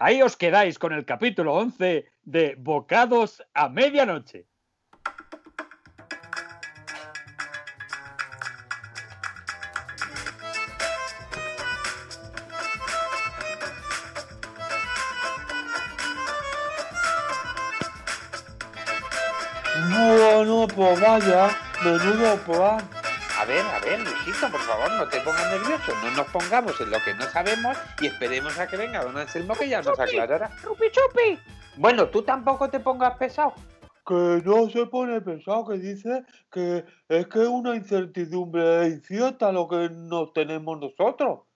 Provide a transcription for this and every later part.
Ahí os quedáis con el capítulo 11 de Bocados a Medianoche. Bueno, pues vaya, menudo plan. A ver, a ver, Luisito, por favor, no te pongas nervioso. No nos pongamos en lo que no sabemos y esperemos a que venga don Anselmo que ya nos aclarará. ¡Rupi chupi! Bueno, tú tampoco te pongas pesado. Que no se pone pesado, que dice que es que es una incertidumbre incierta lo que nos tenemos nosotros.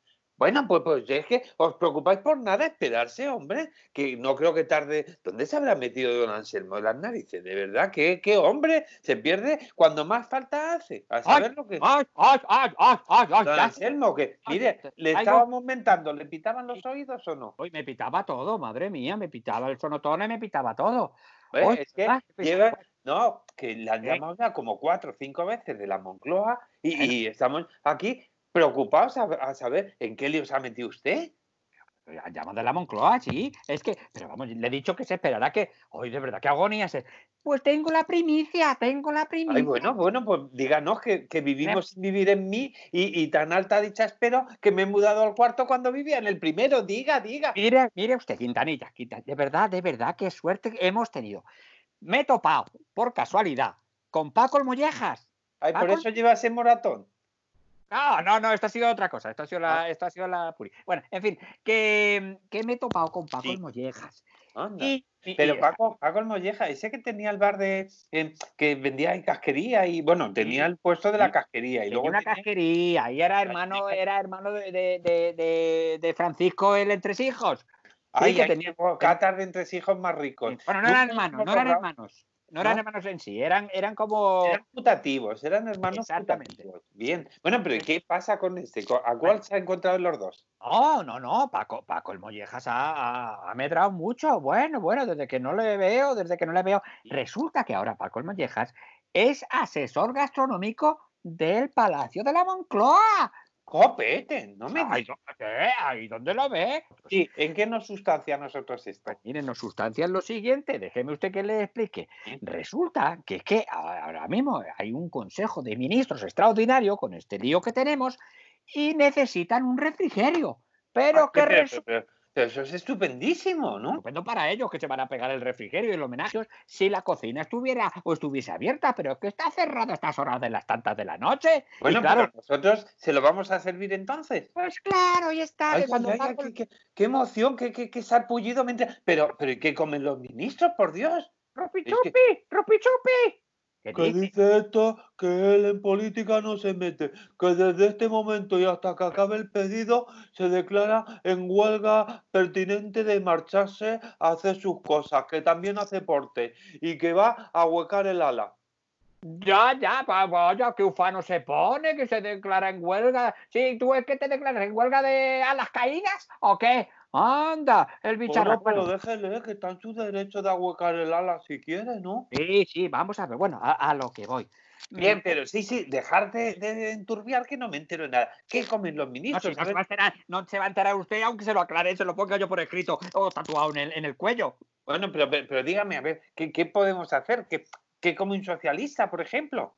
Bueno, pues, pues es que os preocupáis por nada, esperarse, hombre, que no creo que tarde. ¿Dónde se habrá metido don Anselmo en las narices? De verdad, que qué hombre se pierde cuando más falta hace. A saber lo que. ¡Ay, ay, ay, ay, ay! ay, Don. Anselmo, que, Ay, mire, le ay, estábamos mentando, ¿le pitaban los oídos o no? Hoy me pitaba todo, madre mía, me pitaba el sonotone, me pitaba todo. Ay, es que ay, lleva, no, que la han llamado ya como cuatro o cinco veces de la Moncloa y, y estamos aquí preocupados a, a saber en qué lío se ha metido usted. Llaman de la Moncloa, sí. Es que, pero vamos, le he dicho que se esperará que. Hoy, de verdad, qué agonía se. Pues tengo la primicia, tengo la primicia. Ay, bueno, bueno, pues díganos que, que vivimos sin vivir en mí y, y tan alta dicha espero que me he mudado al cuarto cuando vivía en el primero. Diga, diga. Mire, mire usted, Quintanilla, Quinta- de verdad, de verdad, qué suerte hemos tenido. Me he topado, por casualidad, con Paco Mollejas. Ay, por eso lleva ese moratón. No, no, no, esto ha sido otra cosa, esto ha sido Ah. la, esto ha sido la puri. Bueno, en fin, que, que me he topado con Paco Sí. Mollejas. Anda. Y, y- Pero y- Paco, Paco el Molleja, ese que tenía el bar de eh, que vendía ahí casquería y bueno, tenía el puesto de la Sí. casquería y tenía luego una tenía- casquería y era hermano, era hermano de, de, de, de- Francisco el Entresijos. Ay, que tenía- qué catas de entre hijos más ricos. Bueno, no eran hermanos, no eran hermanos. No eran ¿No? hermanos en sí, eran, eran como. Eran putativos, eran hermanos Exactamente. putativos. Bien. Bueno, pero ¿y qué pasa con este? ¿Co- ¿A cuál se ha encontrado los dos? No, no, no, Paco, Paco el Mollejas ha, ha, ha medrado mucho. Bueno, bueno, desde que no le veo, desde que no le veo. Resulta que ahora Paco el Mollejas es asesor gastronómico del Palacio de la Moncloa. ¡Copete! No me digas. ¿dó- ¿qué? ¿Ahí dónde lo ve? Pues, Sí, ¿en qué nos sustancia nosotros esto? pues miren, nos sustancian lo siguiente, déjeme usted que le explique. Resulta que es que ahora mismo hay un consejo de ministros extraordinario con este lío que tenemos y necesitan un refrigerio. Pero Ah, que resulta pero- eso es estupendísimo, ¿no? Estupendo para ellos que se van a pegar el refrigerio y el homenaje si la cocina estuviera o estuviese abierta, pero es que está cerrada a estas horas de las tantas de la noche. Y Bueno, claro, pero nosotros se lo vamos a servir entonces. pues claro, y está. Ay, cuando ay, ay, Paco- qué, qué- qué emoción, qué, qué, qué sarpullido. mientras- Pero, pero ¿y qué comen los ministros, por Dios? ¡Rupi es que- chupi! ¡Rupi chupi! ¿Qué Que dice? dice esto que él en política no se mete, que desde este momento y hasta que acabe el pedido se declara en huelga pertinente de marcharse a hacer sus cosas, que también hace porte y que va a huecar el ala. Ya, ya, va- vaya, que ufano se pone, que se declara en huelga. Sí, ¿tú es que te declaras en huelga de a las caídas o qué? Anda, el bicharraco. Bueno, pero déjele que está en su derecho de ahuecar el ala si quiere, ¿no? Sí, sí, vamos a ver. Bueno, a, a lo que voy. Bien, pero sí, sí, dejar de, de enturbiar que no me entero de nada. ¿Qué comen los No, ministros? si no, se va a enterar, no se va a enterar usted, aunque se lo aclare, se lo ponga yo por escrito o tatuado en el, en el cuello. Bueno, pero, pero, pero dígame, a ver, ¿qué, qué podemos hacer? ¿Qué, ¿Qué come un socialista, por ejemplo?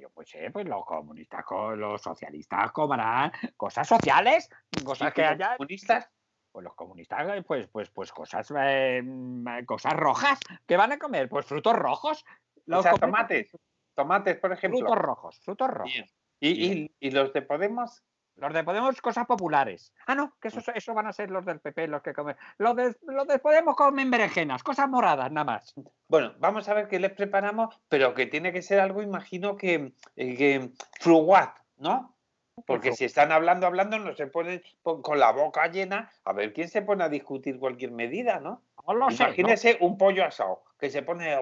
Yo pues sé, pues los comunistas, co- los socialistas comerán cosas sociales, cosas que haya. comunistas. Pues los comunistas, eh, pues, pues, pues cosas, eh, mm, cosas rojas. ¿Qué van a comer? Pues frutos rojos. O Los sea, comunistas, tomates. Tomates, por ejemplo. Frutos rojos, frutos rojos. Bien. ¿Y, y, y los de Podemos? Los de Podemos, cosas populares. Ah, no, que esos eso van a ser los del PP los que comen. Los de, los de Podemos comen berenjenas, cosas moradas, nada más. Bueno, vamos a ver qué les preparamos, pero que tiene que ser algo, imagino que, eh, que fruguat, ¿no? Porque si están hablando, hablando, no se ponen pon- con la boca llena, a ver quién se pone a discutir cualquier medida, ¿no? No lo sé. ¿no? Imagínese un pollo asado que se pone,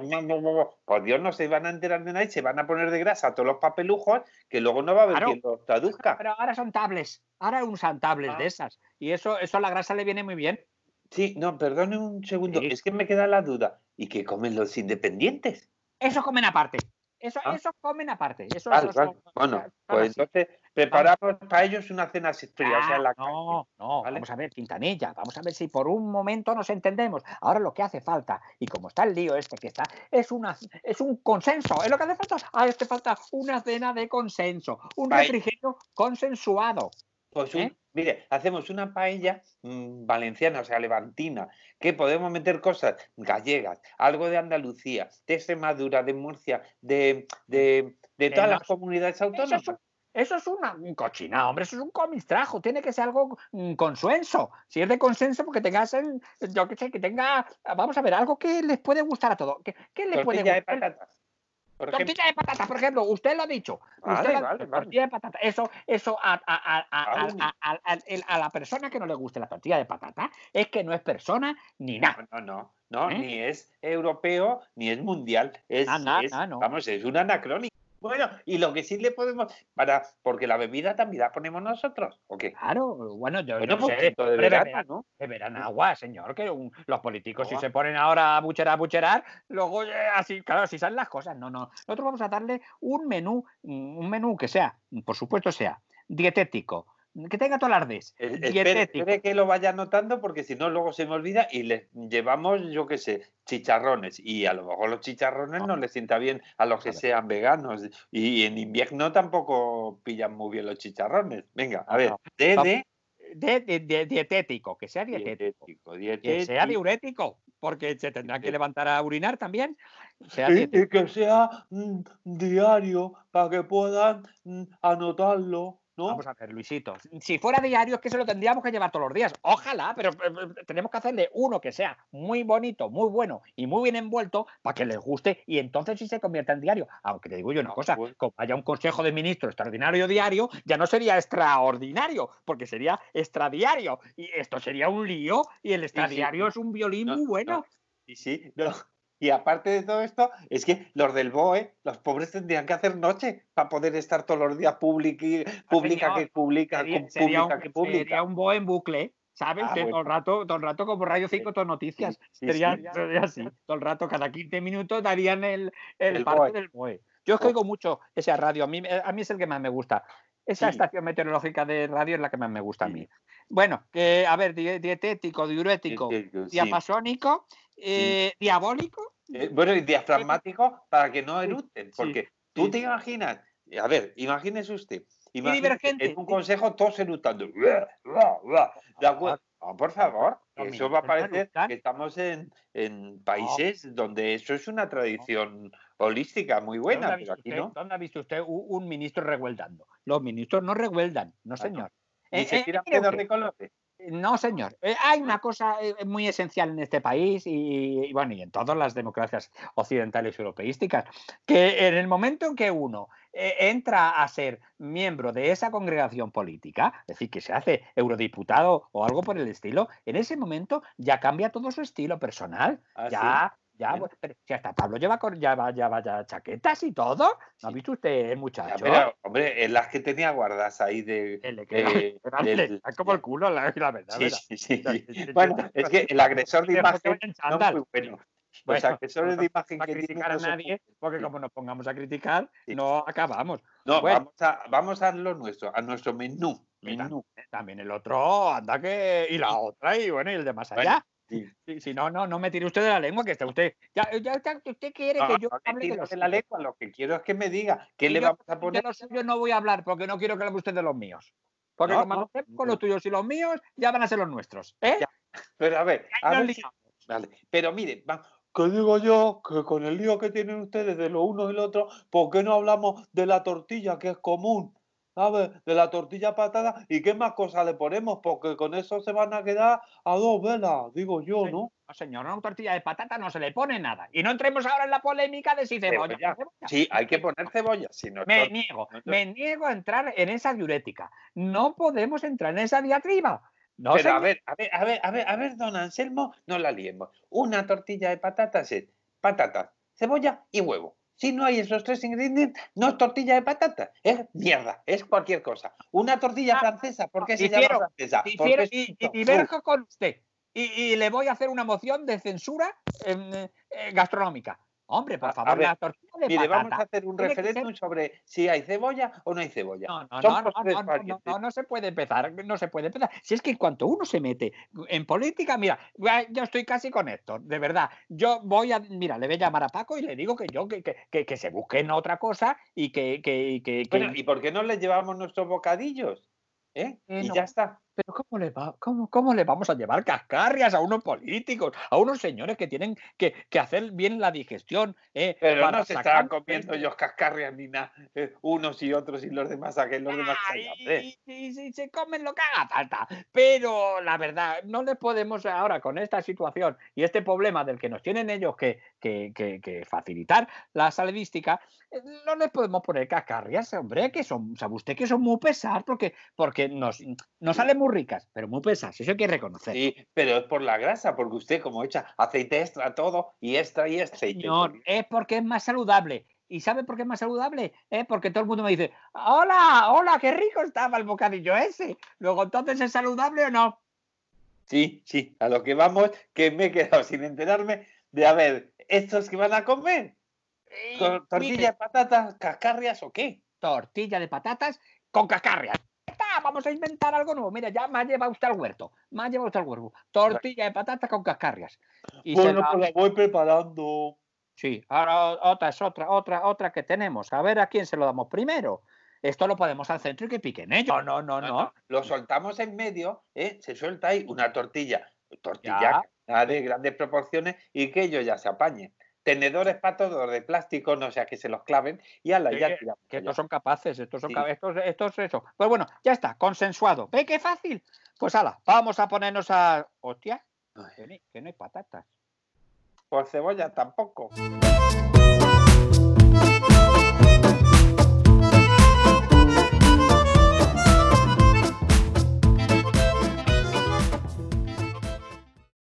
por Dios, no se van a enterar de nada y se van a poner de grasa todos los papelujos que luego no va a haber Claro. quien los traduzca. Pero ahora son tablets. Ahora usan tablets Ah. de esas. Y eso, eso a la grasa le viene muy bien. Sí, no, perdone un segundo, Sí. es que me queda la duda. ¿Y qué comen los independientes? Eso comen aparte. Eso, Ah. eso comen aparte. Eso, Vale, eso vale. son- Bueno, son pues así. entonces, preparamos para ellos una cena fría, o sea, en la Ah, no, calle, no, ¿vale? vamos a ver, Quintanilla, vamos a ver si por un momento nos entendemos. Ahora lo que hace falta, y como está el lío este que está, es una es un consenso, es lo que hace falta. Ah, hace falta una cena de consenso, un refrigerio consensuado. Pues un- ¿Eh? mire, hacemos una paella mm, valenciana, o sea, levantina, que podemos meter cosas gallegas, algo de Andalucía, de Extremadura, de Murcia, de, de, de todas las comunidades Eso es, autónomas. un- eso es una un cochinado, hombre, eso es un comistrajo, tiene que ser algo mm, consenso. Si es de consenso, porque tengas, el- yo qué sé, que tenga, vamos a ver, algo que les puede gustar a todos. ¿Qué, qué les puede Tortilla de gustar? patatas. Por Tortilla de patata, por ejemplo, usted lo ha dicho. Vale, usted vale, vale. Tortilla de patata. Eso, eso a, a- a- a- la persona que no le guste la tortilla de patata es que no es persona ni nada. no, no, no, ¿Eh? ni es europeo ni es mundial. Es, Ah, no, es- no, no. Vamos, es un anacrónico. Bueno, y lo que sí le podemos, para, porque la bebida también la ponemos nosotros, ¿o qué? Claro, bueno, yo, Bueno, yo sé, poquito de verano, beberán- ¿no? beberán agua, señor, que un- los políticos si se ponen ahora a bucherar, a bucherar, luego eh, así, claro, así salen las cosas. No, no. Nosotros vamos a darle un menú, un menú que sea, por supuesto sea, dietético, que tenga. Eh, Espere, Dietético. espere que lo vaya anotando porque si no luego se me olvida y le llevamos, yo qué sé, chicharrones y a lo mejor los chicharrones no les sienta bien a los que sean veganos y en invierno tampoco pillan muy bien los chicharrones. Venga, a ver, no. de, Vamos. de De, de- de- dietético, que sea dietético. dietético, Que sea dietético. diurético, porque se tendrá que Dietético. levantar a orinar también. Sea Y, dietético. y que sea mm, diario para que puedan mm, anotarlo, ¿no? Vamos a ver, Luisito. Si fuera diario es que se lo tendríamos que llevar todos los días. Ojalá, pero eh, eh, tenemos que hacerle uno que sea muy bonito, muy bueno y muy bien envuelto para que les guste y entonces sí se convierta en diario. Aunque te digo yo una Ah, cosa, como haya un consejo de ministros extraordinario diario, ya no sería extraordinario, porque sería extradiario. Y esto sería un lío y el extradiario es un violín No, muy no, bueno. Y sí, no. Y aparte de todo esto, es que los del BOE, los pobres tendrían que hacer noche para poder estar todos los días publiqui- publica señor, que publica, Sería, publica un, que publica. sería un boe en bucle. ¿Sabes? Ah, que todo el rato, todo el rato como Radio 5, todo noticias. Sí, sería, sí. sería así. Todo el rato, cada 15 minutos darían el, el, El parte BOE. del BOE. Yo es que oigo mucho esa radio. A mí, eh, a mí es el que más me gusta. Esa Sí. estación meteorológica de radio es la que más me gusta a mí. Bueno, que, a ver, die- dietético, diurético, sí. diapasónico, eh, diabólico. Eh, bueno, y diafragmático para que no sí, porque tú te imaginas, a ver, imagínese usted, imagínese en un consejo todos eructando. ¿De acuerdo? No, por favor, los eso va a parecer que estamos en, en países donde eso es una tradición holística muy ¿Dónde buena, pero aquí usted- no. ¿Dónde ha visto usted un, ministro revueldando? Los ministros no revueldan, no Ah, señor. Ni Eh, se eh, tiran mire pedos usted, de colores. No, señor. Eh, hay una cosa eh, muy esencial en este país y, y, bueno, y en todas las democracias occidentales y europeísticas, que en el momento en que uno eh, entra a ser miembro de esa congregación política, es decir, que se hace eurodiputado o algo por el estilo, en ese momento ya cambia todo su estilo personal. Ah, sí. Ya, bueno, pero si hasta Pablo lleva, con- ya, va- ya vaya chaquetas y todo. ¿No ha visto usted, el Ya, muchacho? pero, hombre, en las que tenía guardadas ahí de... Está como el culo, la, la verdad. Sí, sí, sí, Bueno, es que el agresor de imagen no muy bueno. Los Bueno, agresores de imagen no que criticar a nadie, porque como nos pongamos a criticar, Sí. no acabamos. No, Bueno. vamos, a, vamos a lo nuestro, a nuestro menú. Menú. También el otro, anda que. Y la otra, y bueno, y el de más allá. Sí. Si, si no, no, no me tire usted de la lengua, que está usted. Ya, ya, ya, usted quiere No, que yo no le hable de los de la lengua, lo que quiero es que me diga qué Y le yo vamos a poner. los suyos no voy a hablar, porque no quiero que hable usted de los míos. Porque No, como con los tuyos y los míos, ya van a ser los nuestros. ¿eh? Ya, Pero a ver, a ver vale. Pero mire, va- Que digo yo que con el lío que tienen ustedes de lo uno y lo otro, ¿por qué no hablamos de la tortilla que es común? ¿Sabes? De la tortilla patada y qué más cosas le ponemos, porque con eso se van a quedar a dos velas, digo yo, Sí. ¿no? No, señor, a una tortilla de patata no se le pone nada. Y no entremos ahora en la polémica de si cebolla. Cebolla. o cebolla. sí, hay que poner cebolla. Si no, Me niego, no, me niego a entrar en esa diurética. No podemos entrar en esa diatriba. No, Pero a ver, a ver, a ver, a ver, a ver, don Anselmo, no la liemos. Una tortilla de patatas es patatas, cebolla y huevo. Si no hay esos tres ingredientes, no es tortilla de patatas, es mierda, es cualquier cosa. Una tortilla Ah, francesa, ¿por qué se difiero, llama francesa? Difiero y, y diverjo con usted. Y, y le voy a hacer una moción de censura em, eh, gastronómica. Hombre, por A- a favor, ver, la tortilla de Mire, vamos a hacer un ser- referéndum sobre si hay cebolla o no hay cebolla. No, no, no, no, no, no, no, valientes. no, no se puede empezar, no se puede empezar. Si es que en cuanto uno se mete en política, mira, yo estoy casi con esto, de verdad. Yo voy a, mira, le voy a llamar a Paco y le digo que yo, que, que, que, que se busquen otra cosa y que, que, que, Bueno, ¿y por qué no les llevamos nuestros bocadillos? ¿Eh? Eh, y ya está. Pero ¿cómo le, va, cómo, ¿cómo le vamos a llevar cascarrias a unos políticos, a unos señores que tienen que, que hacer bien la digestión? eh, Pero no se estaban comiendo ellos cascarrias ni nada, eh, unos y otros y los demás a que los demás hambre. y- y se comen lo que haga falta. Pero la verdad, no les podemos ahora con esta situación y este problema del que nos tienen ellos que, que- que- que facilitar la saladística, eh, no les podemos poner cascarrias, hombre, que son, sabe usted que son muy pesadas porque, porque nos, nos salen muy ricas, pero muy pesadas, eso hay que reconocer. Sí, pero es por la grasa, porque usted como echa aceite extra todo y extra y extra. y Señor, todo. es porque es más saludable. ¿Y sabe por qué es más saludable? Es porque todo el mundo me dice, hola, hola, qué rico estaba el bocadillo ese. Luego, entonces, ¿es saludable o no? Sí, sí, a lo que vamos, que me he quedado sin enterarme de, a ver, ¿estos que van a comer? Y, ¿Con mire, tortilla de patatas, cascarrias o qué? tortilla de patatas con cascarrias. Está, Vamos a inventar algo nuevo. Mira, ya me ha llevado usted al huerto. Me ha llevado usted al huerto. Tortilla de patatas con cascarrias. Y Bueno, la- pues la voy preparando. Sí, ahora otra es otra, otra, otra que tenemos. A ver a quién se lo damos primero. Esto lo podemos al centro y que piquen ellos. No, no, no, no. Lo soltamos en medio, ¿eh? se suelta ahí una tortilla, tortilla Ya. de grandes proporciones y que ellos ya se apañen. Tenedores para todos de plástico, no sea que se los claven y ala, Sí, ya tiramos. Que estos son capaces, estos son Sí. estos, estos eso. Pues bueno, ya está, consensuado. ¿Ve qué fácil? Pues ala, vamos a ponernos a. Hostia, Ay, que no hay- que no hay patatas. Por cebolla tampoco.